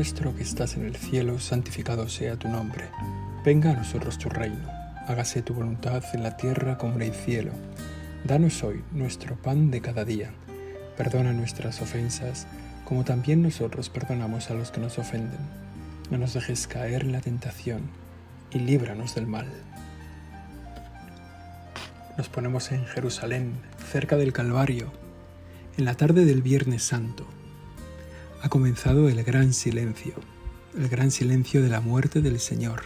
nuestro que estás en el cielo, santificado sea tu nombre. Venga a nosotros tu reino. Hágase tu voluntad en la tierra como en el cielo. Danos hoy nuestro pan de cada día. Perdona nuestras ofensas, como también nosotros perdonamos a los que nos ofenden. No nos dejes caer en la tentación y líbranos del mal. Nos ponemos en Jerusalén, cerca del Calvario, en la tarde del Viernes Santo ha comenzado el gran silencio, el gran silencio de la muerte del Señor.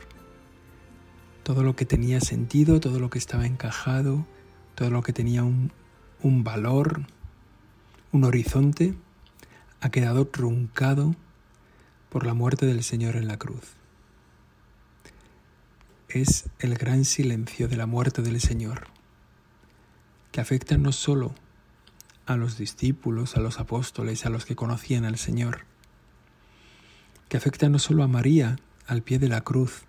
Todo lo que tenía sentido, todo lo que estaba encajado, todo lo que tenía un, un valor, un horizonte, ha quedado truncado por la muerte del Señor en la cruz. Es el gran silencio de la muerte del Señor, que afecta no solo a los discípulos, a los apóstoles, a los que conocían al Señor, que afecta no solo a María al pie de la cruz,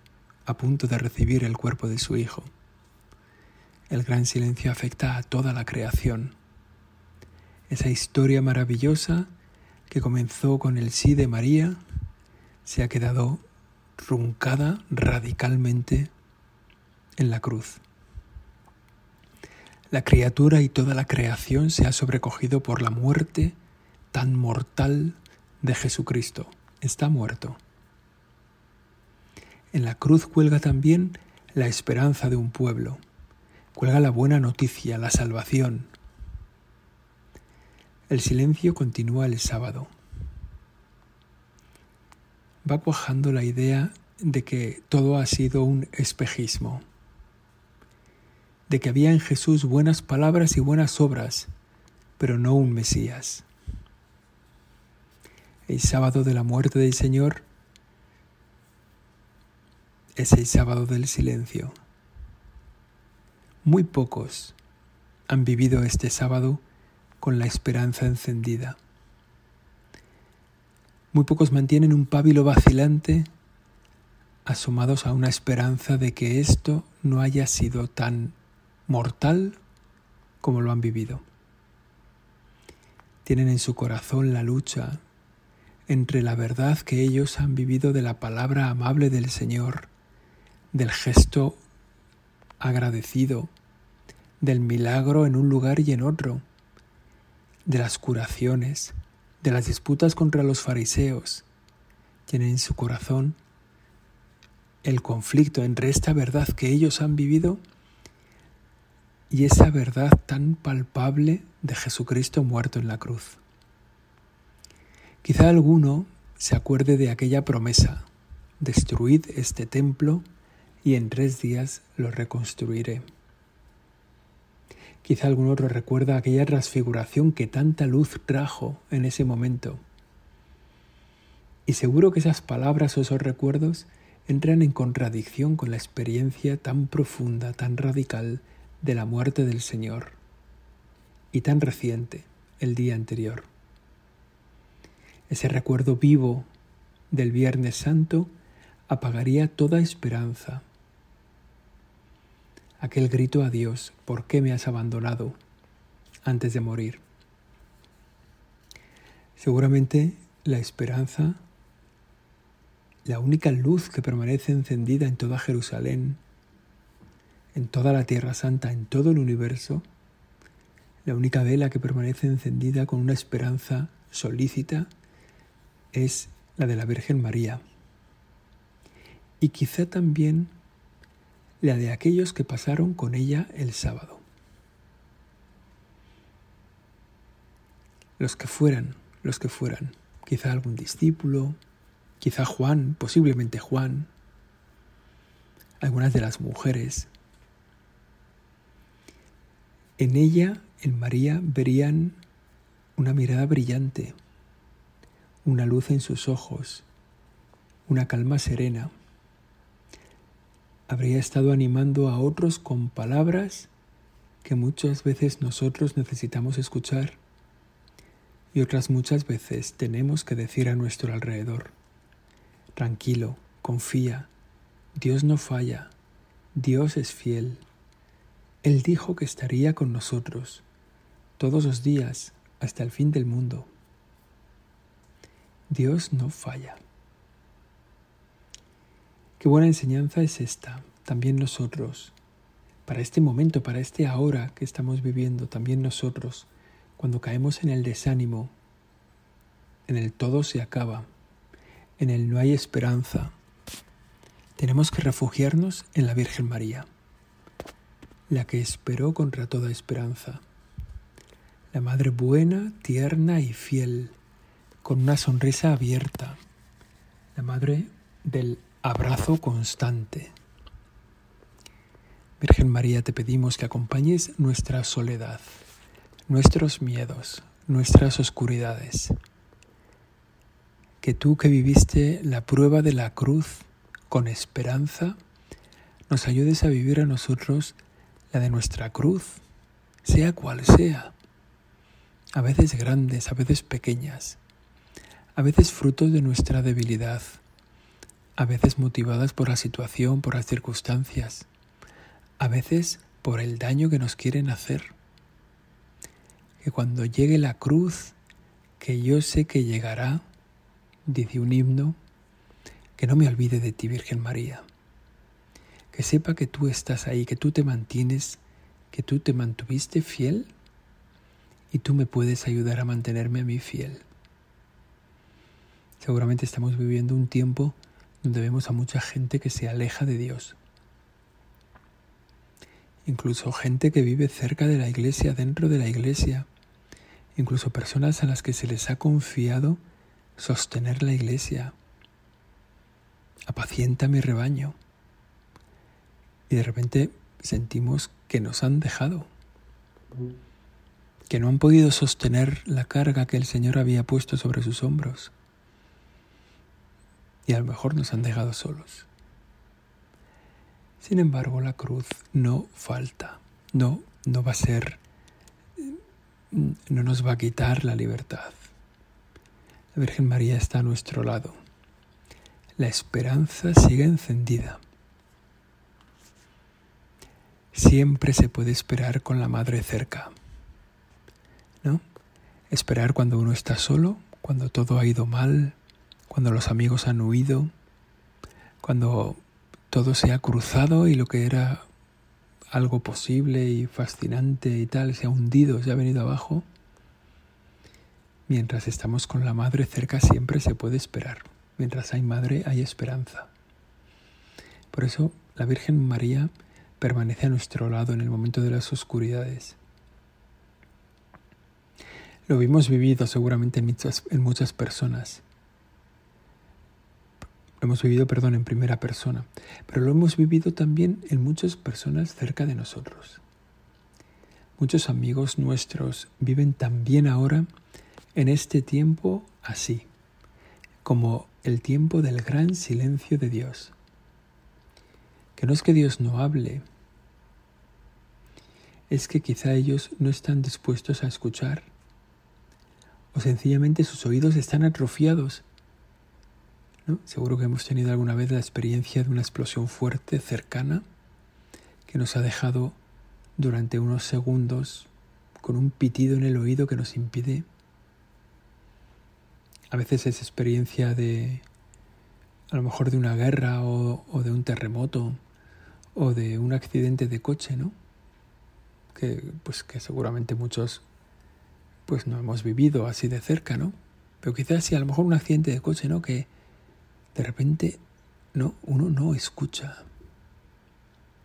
a punto de recibir el cuerpo de su Hijo. El gran silencio afecta a toda la creación. Esa historia maravillosa que comenzó con el sí de María se ha quedado truncada radicalmente en la cruz. La criatura y toda la creación se ha sobrecogido por la muerte tan mortal de Jesucristo. Está muerto. En la cruz cuelga también la esperanza de un pueblo, cuelga la buena noticia, la salvación. El silencio continúa el sábado. Va cuajando la idea de que todo ha sido un espejismo de que había en Jesús buenas palabras y buenas obras, pero no un Mesías. El sábado de la muerte del Señor es el sábado del silencio. Muy pocos han vivido este sábado con la esperanza encendida. Muy pocos mantienen un pábilo vacilante asomados a una esperanza de que esto no haya sido tan mortal como lo han vivido. Tienen en su corazón la lucha entre la verdad que ellos han vivido de la palabra amable del Señor, del gesto agradecido, del milagro en un lugar y en otro, de las curaciones, de las disputas contra los fariseos. Tienen en su corazón el conflicto entre esta verdad que ellos han vivido y esa verdad tan palpable de Jesucristo muerto en la cruz. Quizá alguno se acuerde de aquella promesa, destruid este templo y en tres días lo reconstruiré. Quizá algún otro recuerda aquella transfiguración que tanta luz trajo en ese momento. Y seguro que esas palabras o esos recuerdos entran en contradicción con la experiencia tan profunda, tan radical de la muerte del Señor y tan reciente, el día anterior. Ese recuerdo vivo del Viernes Santo apagaría toda esperanza. Aquel grito a Dios, ¿por qué me has abandonado? antes de morir. Seguramente la esperanza, la única luz que permanece encendida en toda Jerusalén, en toda la Tierra Santa, en todo el universo, la única vela que permanece encendida con una esperanza solícita es la de la Virgen María. Y quizá también la de aquellos que pasaron con ella el sábado. Los que fueran, los que fueran, quizá algún discípulo, quizá Juan, posiblemente Juan, algunas de las mujeres en ella, en María, verían una mirada brillante, una luz en sus ojos, una calma serena. Habría estado animando a otros con palabras que muchas veces nosotros necesitamos escuchar y otras muchas veces tenemos que decir a nuestro alrededor. Tranquilo, confía, Dios no falla, Dios es fiel. Él dijo que estaría con nosotros todos los días hasta el fin del mundo. Dios no falla. Qué buena enseñanza es esta, también nosotros, para este momento, para este ahora que estamos viviendo, también nosotros, cuando caemos en el desánimo, en el todo se acaba, en el no hay esperanza, tenemos que refugiarnos en la Virgen María, la que esperó contra toda esperanza, la Madre buena, tierna y fiel, con una sonrisa abierta, la Madre del abrazo constante. Virgen María, te pedimos que acompañes nuestra soledad, nuestros miedos, nuestras oscuridades. Que tú que viviste la prueba de la cruz con esperanza, nos ayudes a vivir a nosotros de nuestra cruz, sea cual sea, a veces grandes, a veces pequeñas, a veces frutos de nuestra debilidad, a veces motivadas por la situación, por las circunstancias, a veces por el daño que nos quieren hacer. Que cuando llegue la cruz, que yo sé que llegará, dice un himno, que no me olvide de ti, Virgen María. Que sepa que tú estás ahí, que tú te mantienes, que tú te mantuviste fiel y tú me puedes ayudar a mantenerme a mí fiel. Seguramente estamos viviendo un tiempo donde vemos a mucha gente que se aleja de Dios. Incluso gente que vive cerca de la iglesia, dentro de la iglesia. Incluso personas a las que se les ha confiado sostener la iglesia. Apacienta mi rebaño. Y de repente sentimos que nos han dejado. Que no han podido sostener la carga que el Señor había puesto sobre sus hombros y a lo mejor nos han dejado solos. Sin embargo, la cruz no falta, no, no va a ser, no nos va a quitar la libertad. La Virgen María está a nuestro lado. La esperanza sigue encendida. Siempre se puede esperar con la madre cerca. ¿No? Esperar cuando uno está solo, cuando todo ha ido mal, cuando los amigos han huido, cuando todo se ha cruzado y lo que era algo posible y fascinante y tal se ha hundido, se ha venido abajo. Mientras estamos con la madre cerca siempre se puede esperar. Mientras hay madre hay esperanza. Por eso la Virgen María permanece a nuestro lado en el momento de las oscuridades. Lo hemos vivido seguramente en muchas, en muchas personas lo hemos vivido, perdón, en primera persona, pero lo hemos vivido también en muchas personas cerca de nosotros. Muchos amigos nuestros viven también ahora en este tiempo así, como el tiempo del gran silencio de Dios. Que no es que Dios no hable, es que quizá ellos no están dispuestos a escuchar, o sencillamente sus oídos están atrofiados Seguro que hemos tenido alguna vez la experiencia de una explosión fuerte, cercana, que nos ha dejado durante unos segundos con un pitido en el oído que nos impide. A veces es experiencia de, a lo mejor de una guerra o, o de un terremoto o de un accidente de coche, ¿no? Que, pues, que seguramente muchos pues no hemos vivido así de cerca, ¿no? Pero quizás sí, a lo mejor un accidente de coche, ¿no? Que, de repente no, uno no escucha.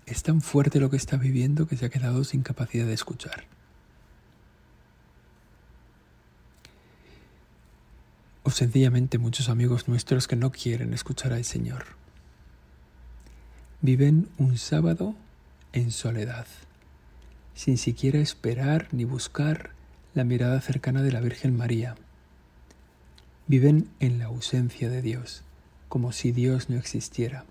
Es tan fuerte lo que está viviendo que se ha quedado sin capacidad de escuchar. O sencillamente muchos amigos nuestros que no quieren escuchar al Señor. Viven un sábado en soledad, sin siquiera esperar ni buscar la mirada cercana de la Virgen María. Viven en la ausencia de Dios como si Dios no existiera.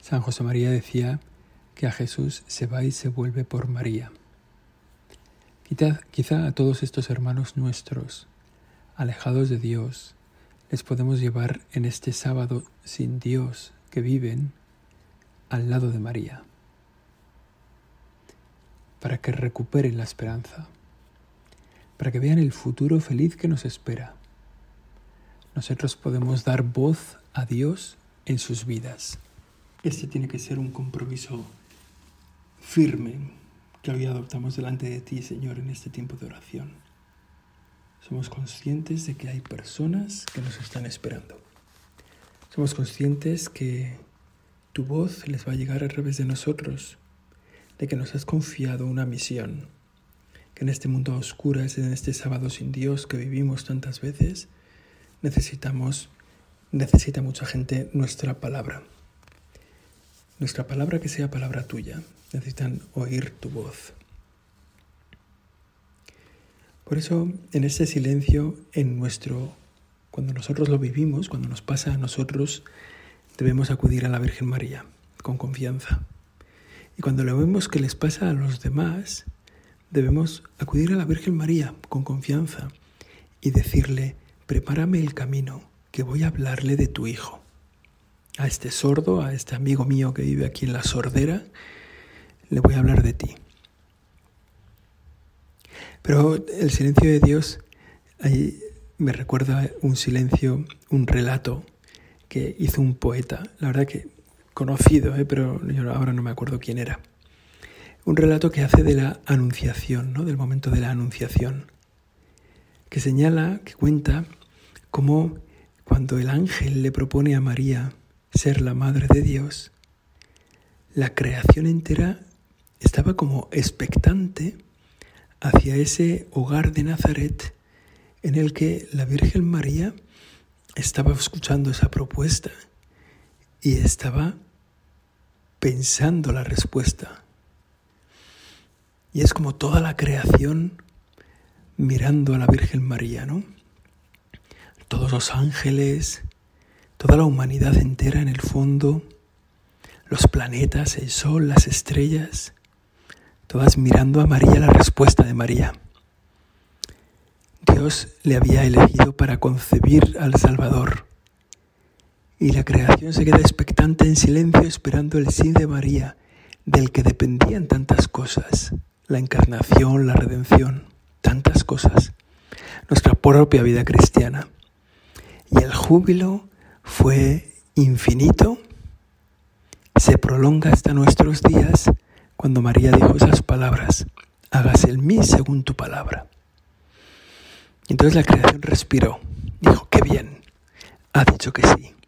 San José María decía que a Jesús se va y se vuelve por María. Quizá, a todos estos hermanos nuestros, alejados de Dios, les podemos llevar en este sábado sin Dios que viven al lado de María, para que recuperen la esperanza, para que vean el futuro feliz que nos espera nosotros podemos dar voz a Dios en sus vidas. Este tiene que ser un compromiso firme que hoy adoptamos delante de ti, Señor, en este tiempo de oración. Somos conscientes de que hay personas que nos están esperando. Somos conscientes que tu voz les va a llegar a través de nosotros, de que nos has confiado una misión, que en este mundo a oscuras, en este sábado sin Dios que vivimos tantas veces, necesitamos, necesita mucha gente nuestra palabra. Nuestra palabra que sea palabra tuya. Necesitan oír tu voz. Por eso, en ese silencio, en nuestro, cuando nosotros lo vivimos, cuando nos pasa a nosotros, debemos acudir a la Virgen María con confianza. Y cuando lo vemos que les pasa a los demás, debemos acudir a la Virgen María con confianza y decirle, prepárame el camino, que voy a hablarle de tu Hijo. A este sordo, a este amigo mío que vive aquí en la sordera, le voy a hablar de ti. Pero el silencio de Dios ahí me recuerda un silencio, un relato que hizo un poeta, la verdad que conocido, ¿eh? pero yo ahora no me acuerdo quién era. Un relato que hace de la anunciación, ¿no? del momento de la anunciación, que señala, que cuenta como cuando el ángel le propone a María ser la madre de Dios, la creación entera estaba como expectante hacia ese hogar de Nazaret en el que la Virgen María estaba escuchando esa propuesta y estaba pensando la respuesta. Y es como toda la creación mirando a la Virgen María, ¿no? todos los ángeles, toda la humanidad entera en el fondo, los planetas, el sol, las estrellas, todas mirando a María la respuesta de María. Dios le había elegido para concebir al Salvador. Y la creación se queda expectante en silencio esperando el sí de María, del que dependían tantas cosas, la encarnación, la redención, tantas cosas, nuestra propia vida cristiana. Y el júbilo fue infinito, se prolonga hasta nuestros días cuando María dijo esas palabras, hágase el mí según tu palabra. Entonces la creación respiró, dijo, qué bien, ha dicho que sí.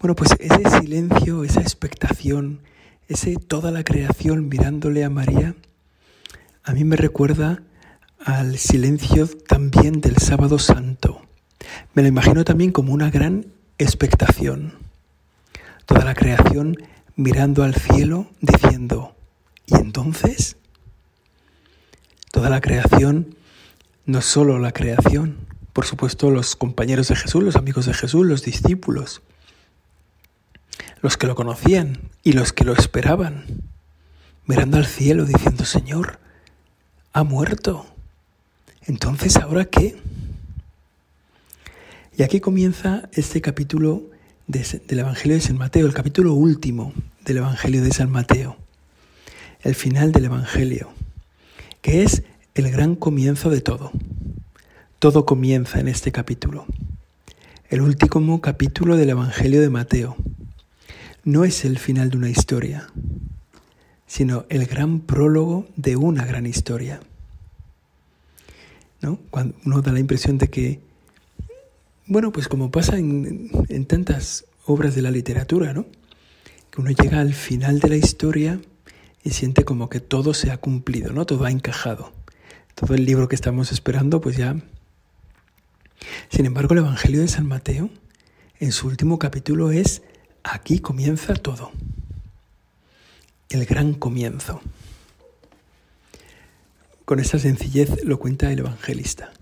Bueno, pues ese silencio, esa expectación, ese toda la creación mirándole a María, a mí me recuerda al silencio también del sábado santo, me lo imagino también como una gran expectación. Toda la creación mirando al cielo diciendo, ¿y entonces? Toda la creación, no solo la creación, por supuesto los compañeros de Jesús, los amigos de Jesús, los discípulos, los que lo conocían y los que lo esperaban, mirando al cielo diciendo, Señor, ha muerto. Entonces, ¿ahora qué? Y aquí comienza este capítulo del Evangelio de San Mateo, el capítulo último del Evangelio de San Mateo, el final del Evangelio, que es el gran comienzo de todo. Todo comienza en este capítulo. El último capítulo del Evangelio de Mateo no es el final de una historia, sino el gran prólogo de una gran historia. ¿No? Uno da la impresión de que bueno, pues como pasa en, tantas obras de la literatura, ¿no? Que uno llega al final de la historia y siente como que todo se ha cumplido, ¿no? Todo ha encajado. Todo el libro que estamos esperando, pues ya. Sin embargo, el Evangelio de San Mateo, en su último capítulo, es aquí comienza todo. El gran comienzo. Con esta sencillez lo cuenta el evangelista.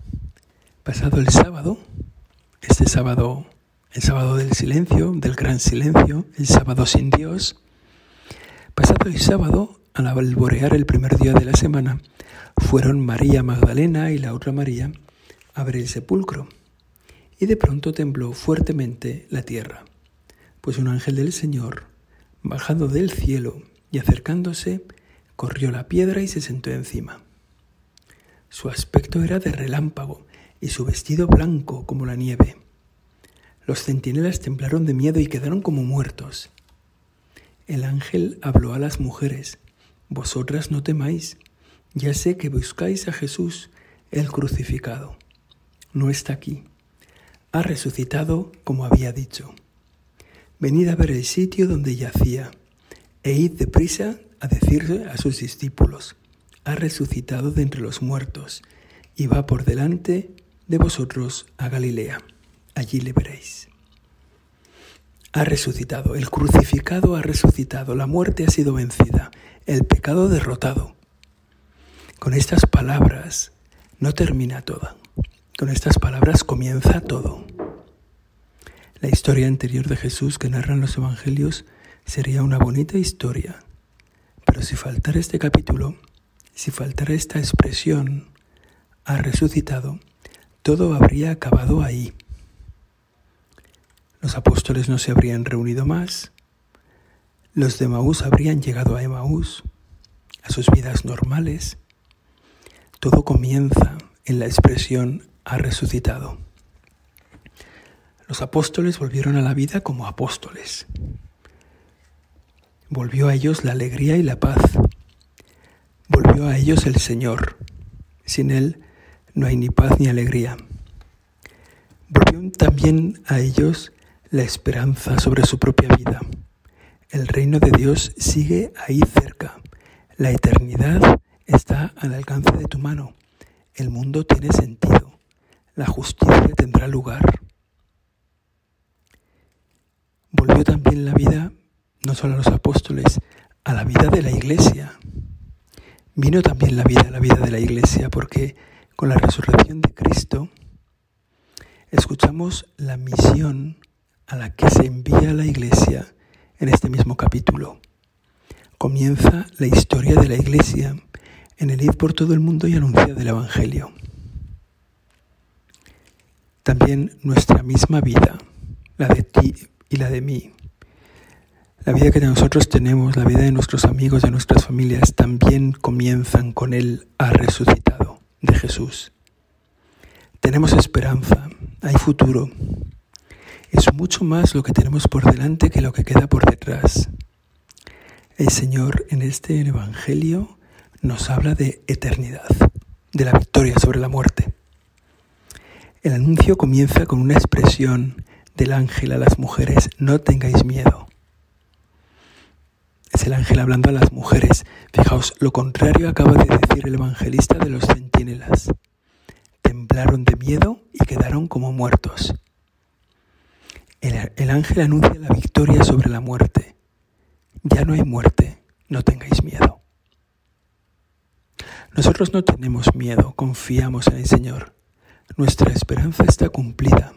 Pasado el sábado, este sábado, el sábado del silencio, del gran silencio, el sábado sin Dios. Pasado el sábado, al alborear el primer día de la semana, fueron María Magdalena y la otra María a ver el sepulcro. Y de pronto tembló fuertemente la tierra, pues un ángel del Señor, bajando del cielo y acercándose, corrió la piedra y se sentó encima. Su aspecto era de relámpago y su vestido blanco como la nieve. Los centinelas temblaron de miedo y quedaron como muertos. El ángel habló a las mujeres, Vosotras no temáis, ya sé que buscáis a Jesús, el crucificado. No está aquí, ha resucitado como había dicho. Venid a ver el sitio donde yacía, e id deprisa a decirle a sus discípulos, ha resucitado de entre los muertos, y va por delante de vosotros a Galilea. Allí le veréis ha resucitado, el crucificado ha resucitado, la muerte ha sido vencida, el pecado derrotado. Con estas palabras no termina todo, con estas palabras comienza todo. La historia anterior de Jesús que narran los evangelios sería una bonita historia, pero si faltara este capítulo, si faltara esta expresión, ha resucitado, todo habría acabado ahí. Los apóstoles no se habrían reunido más, los de Maús habrían llegado a Emaús, a sus vidas normales. Todo comienza en la expresión ha resucitado. Los apóstoles volvieron a la vida como apóstoles. Volvió a ellos la alegría y la paz. Volvió a ellos el Señor. Sin Él no hay ni paz ni alegría. Volvió también a ellos la esperanza sobre su propia vida. El reino de Dios sigue ahí cerca. La eternidad está al alcance de tu mano. El mundo tiene sentido. La justicia tendrá lugar. Volvió también la vida, no solo a los apóstoles, a la vida de la iglesia. Vino también la vida a la vida de la iglesia porque con la resurrección de Cristo escuchamos la misión a la que se envía la Iglesia en este mismo capítulo. Comienza la historia de la Iglesia en el ir por todo el mundo y anunciar el Evangelio. También nuestra misma vida, la de ti y la de mí, la vida que nosotros tenemos, la vida de nuestros amigos, de nuestras familias, también comienzan con el ha resucitado de Jesús. Tenemos esperanza, hay futuro, es mucho más lo que tenemos por delante que lo que queda por detrás. El Señor en este Evangelio nos habla de eternidad, de la victoria sobre la muerte. El anuncio comienza con una expresión del ángel a las mujeres, no tengáis miedo. Es el ángel hablando a las mujeres. Fijaos, lo contrario acaba de decir el evangelista de los centinelas. Temblaron de miedo y quedaron como muertos. El, ángel anuncia la victoria sobre la muerte. Ya no hay muerte, no tengáis miedo. Nosotros no tenemos miedo, confiamos en el Señor. Nuestra esperanza está cumplida.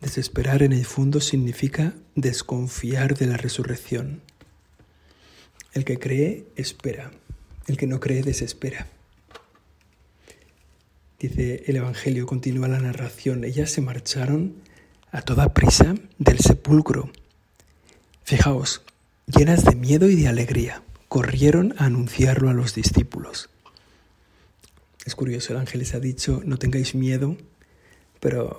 Desesperar en el fondo significa desconfiar de la resurrección. El que cree, espera. El que no cree, desespera. Dice el Evangelio, continúa la narración. Ellas se marcharon a toda prisa del sepulcro. Fijaos, llenas de miedo y de alegría, corrieron a anunciarlo a los discípulos. Es curioso, el ángel les ha dicho, no tengáis miedo, pero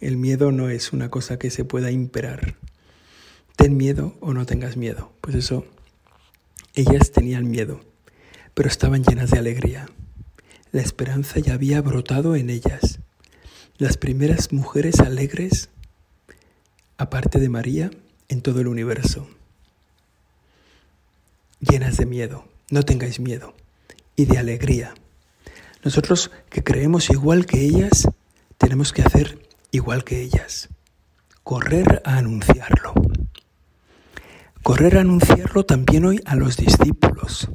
el miedo no es una cosa que se pueda imperar. Ten miedo o no tengas miedo. Pues eso, ellas tenían miedo, pero estaban llenas de alegría. La esperanza ya había brotado en ellas. Las primeras mujeres alegres aparte de María, en todo el universo. Llenas de miedo, no tengáis miedo, y de alegría. Nosotros que creemos igual que ellas, tenemos que hacer igual que ellas. Correr a anunciarlo. Correr a anunciarlo también hoy a los discípulos.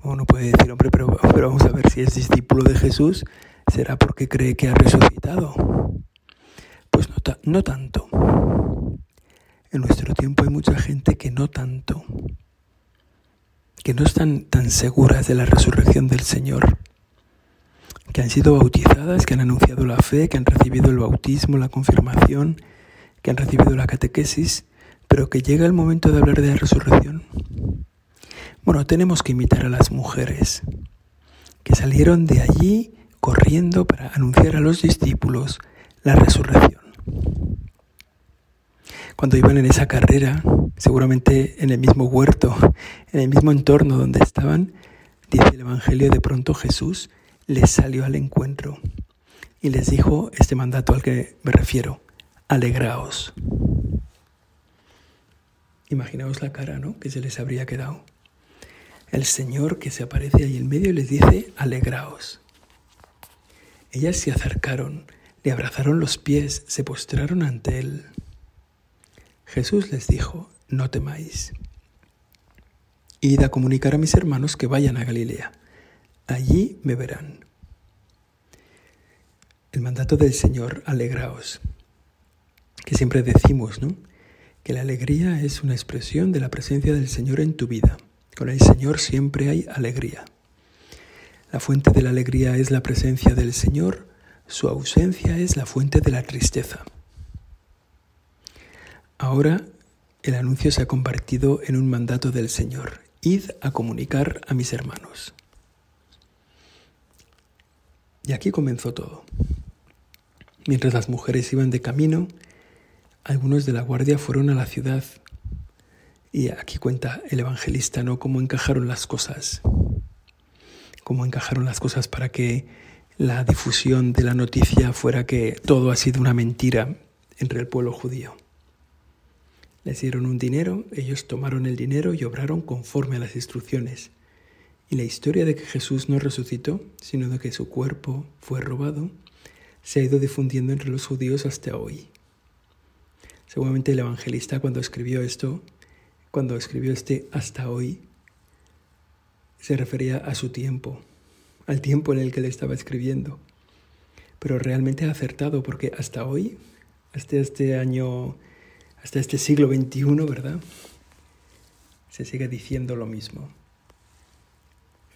Uno puede decir, hombre, pero, vamos a ver si es discípulo de Jesús, será porque cree que ha resucitado. Pues no, tanto. En nuestro tiempo hay mucha gente que no tanto, que no están tan seguras de la resurrección del Señor, que han sido bautizadas, que han anunciado la fe, que han recibido el bautismo, la confirmación, que han recibido la catequesis, pero que llega el momento de hablar de la resurrección. Bueno, tenemos que imitar a las mujeres que salieron de allí corriendo para anunciar a los discípulos la resurrección. cuando iban en esa carrera, seguramente en el mismo huerto, en el mismo entorno donde estaban, dice el Evangelio, de pronto Jesús les salió al encuentro y les dijo este mandato al que me refiero, alegraos. Imaginaos la cara, ¿no? Que se les habría quedado. El Señor que se aparece ahí en medio les dice, alegraos. Ellas se acercaron, le abrazaron los pies, se postraron ante él. Jesús les dijo, no temáis. Id a comunicar a mis hermanos que vayan a Galilea. Allí me verán. El mandato del Señor, alegraos, que siempre decimos, ¿no? Que la alegría es una expresión de la presencia del Señor en tu vida. Con el Señor siempre hay alegría. La fuente de la alegría es la presencia del Señor, su ausencia es la fuente de la tristeza. Ahora el anuncio se ha convertido en un mandato del Señor. Id a comunicar a mis hermanos. Y aquí comenzó todo. Mientras las mujeres iban de camino, algunos de la guardia fueron a la ciudad. Y aquí cuenta el evangelista, ¿no? Cómo encajaron las cosas. Cómo encajaron las cosas para que la difusión de la noticia fuera que todo ha sido una mentira entre el pueblo judío. Les dieron un dinero, ellos tomaron el dinero y obraron conforme a las instrucciones. Y la historia de que Jesús no resucitó, sino de que su cuerpo fue robado, se ha ido difundiendo entre los judíos hasta hoy. Seguramente el evangelista cuando escribió esto, cuando escribió este hasta hoy, se refería a su tiempo, al tiempo en el que le estaba escribiendo. Pero realmente ha acertado porque hasta hoy, hasta este año hasta este siglo XXI, ¿verdad? Se sigue diciendo lo mismo.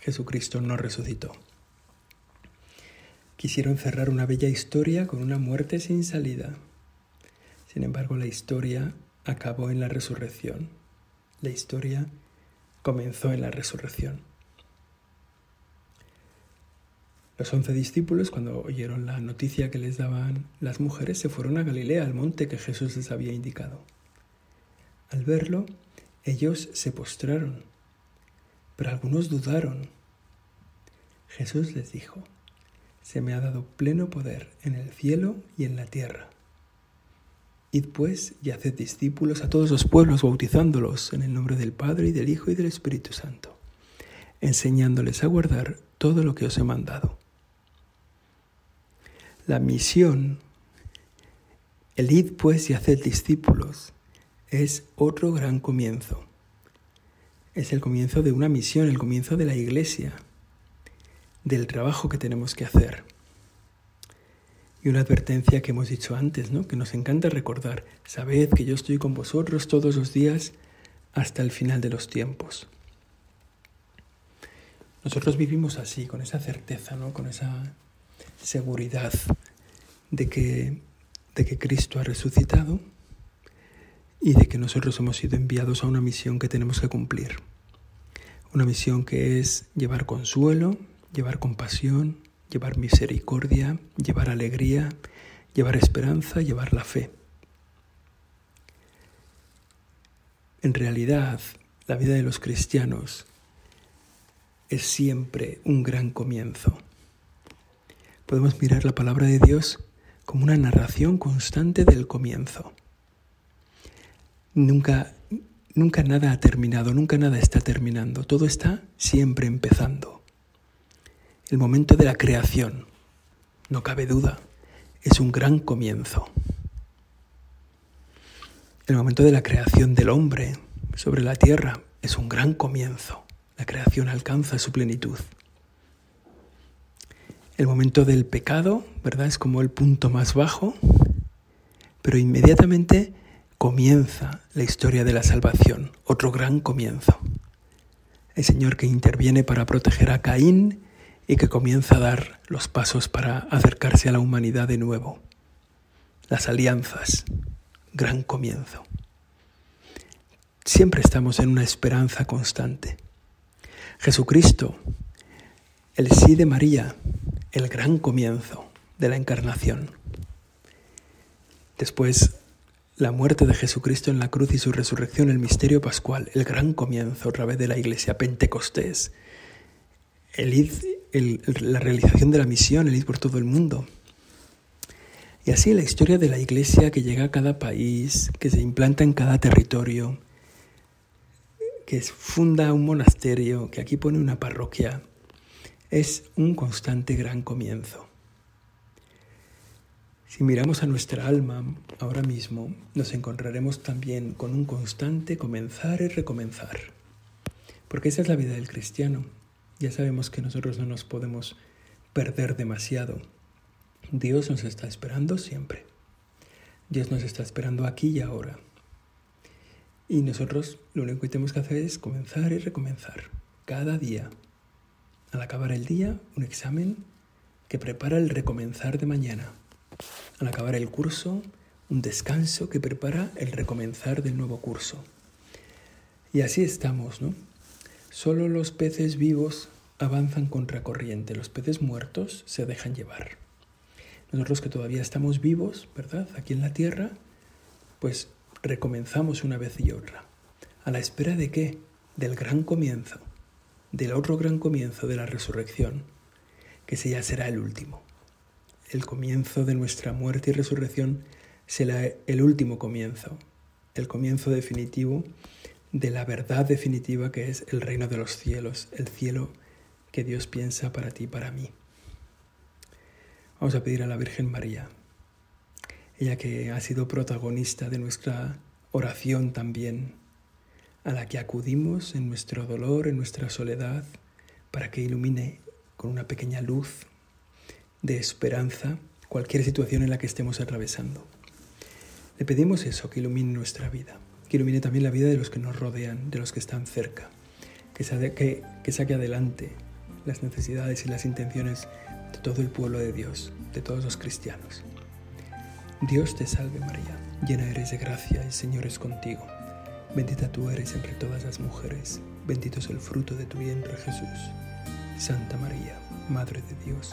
Jesucristo no resucitó. Quisieron cerrar una bella historia con una muerte sin salida. Sin embargo, la historia acabó en la resurrección. La historia comenzó en la resurrección. Los once discípulos, cuando oyeron la noticia que les daban las mujeres, se fueron a Galilea, al monte que Jesús les había indicado. Al verlo, ellos se postraron, pero algunos dudaron. Jesús les dijo, se me ha dado pleno poder en el cielo y en la tierra. Id pues y haced discípulos a todos los pueblos, bautizándolos en el nombre del Padre y del Hijo y del Espíritu Santo, enseñándoles a guardar todo lo que os he mandado. La misión, el id pues y hacer discípulos, es otro gran comienzo. Es el comienzo de una misión, el comienzo de la iglesia, del trabajo que tenemos que hacer. Y una advertencia que hemos dicho antes, ¿no? que nos encanta recordar, sabed que yo estoy con vosotros todos los días hasta el final de los tiempos. Nosotros vivimos así, con esa certeza, ¿no? con esa seguridad de que, de que Cristo ha resucitado y de que nosotros hemos sido enviados a una misión que tenemos que cumplir. Una misión que es llevar consuelo, llevar compasión, llevar misericordia, llevar alegría, llevar esperanza, llevar la fe. En realidad, la vida de los cristianos es siempre un gran comienzo podemos mirar la palabra de Dios como una narración constante del comienzo. Nunca, nunca nada ha terminado, nunca nada está terminando, todo está siempre empezando. El momento de la creación, no cabe duda, es un gran comienzo. El momento de la creación del hombre sobre la tierra es un gran comienzo. La creación alcanza su plenitud. El momento del pecado, ¿verdad? Es como el punto más bajo, pero inmediatamente comienza la historia de la salvación, otro gran comienzo. El Señor que interviene para proteger a Caín y que comienza a dar los pasos para acercarse a la humanidad de nuevo. Las alianzas, gran comienzo. Siempre estamos en una esperanza constante. Jesucristo, el sí de María, el gran comienzo de la encarnación. Después la muerte de Jesucristo en la cruz y su resurrección, el misterio pascual, el gran comienzo otra vez de la iglesia, Pentecostés, el, la realización de la misión, el ir por todo el mundo. Y así la historia de la iglesia que llega a cada país, que se implanta en cada territorio, que funda un monasterio, que aquí pone una parroquia, es un constante gran comienzo. Si miramos a nuestra alma ahora mismo, nos encontraremos también con un constante comenzar y recomenzar. Porque esa es la vida del cristiano. Ya sabemos que nosotros no nos podemos perder demasiado. Dios nos está esperando siempre. Dios nos está esperando aquí y ahora. Y nosotros lo único que tenemos que hacer es comenzar y recomenzar. Cada día. Al acabar el día, un examen que prepara el recomenzar de mañana al acabar el curso, un descanso que prepara el recomenzar del nuevo curso. Y así estamos, ¿no? Solo los peces vivos avanzan contra corriente, los peces muertos se dejan llevar. Nosotros que todavía estamos vivos, ¿verdad? Aquí en la tierra, pues recomenzamos una vez y otra. ¿A la espera de qué? Del gran comienzo, del otro gran comienzo de la resurrección, que ese ya será el último el comienzo de nuestra muerte y resurrección será el último comienzo, el comienzo definitivo de la verdad definitiva que es el reino de los cielos, el cielo que Dios piensa para ti y para mí. Vamos a pedir a la Virgen María, ella que ha sido protagonista de nuestra oración también, a la que acudimos en nuestro dolor, en nuestra soledad, para que ilumine con una pequeña luz de esperanza cualquier situación en la que estemos atravesando. Le pedimos eso, que ilumine nuestra vida, que ilumine también la vida de los que nos rodean, de los que están cerca, que, que, que saque adelante las necesidades y las intenciones de todo el pueblo de Dios, de todos los cristianos. Dios te salve María, llena eres de gracia, el Señor es contigo. Bendita tú eres entre todas las mujeres, bendito es el fruto de tu vientre Jesús. Santa María, Madre de Dios,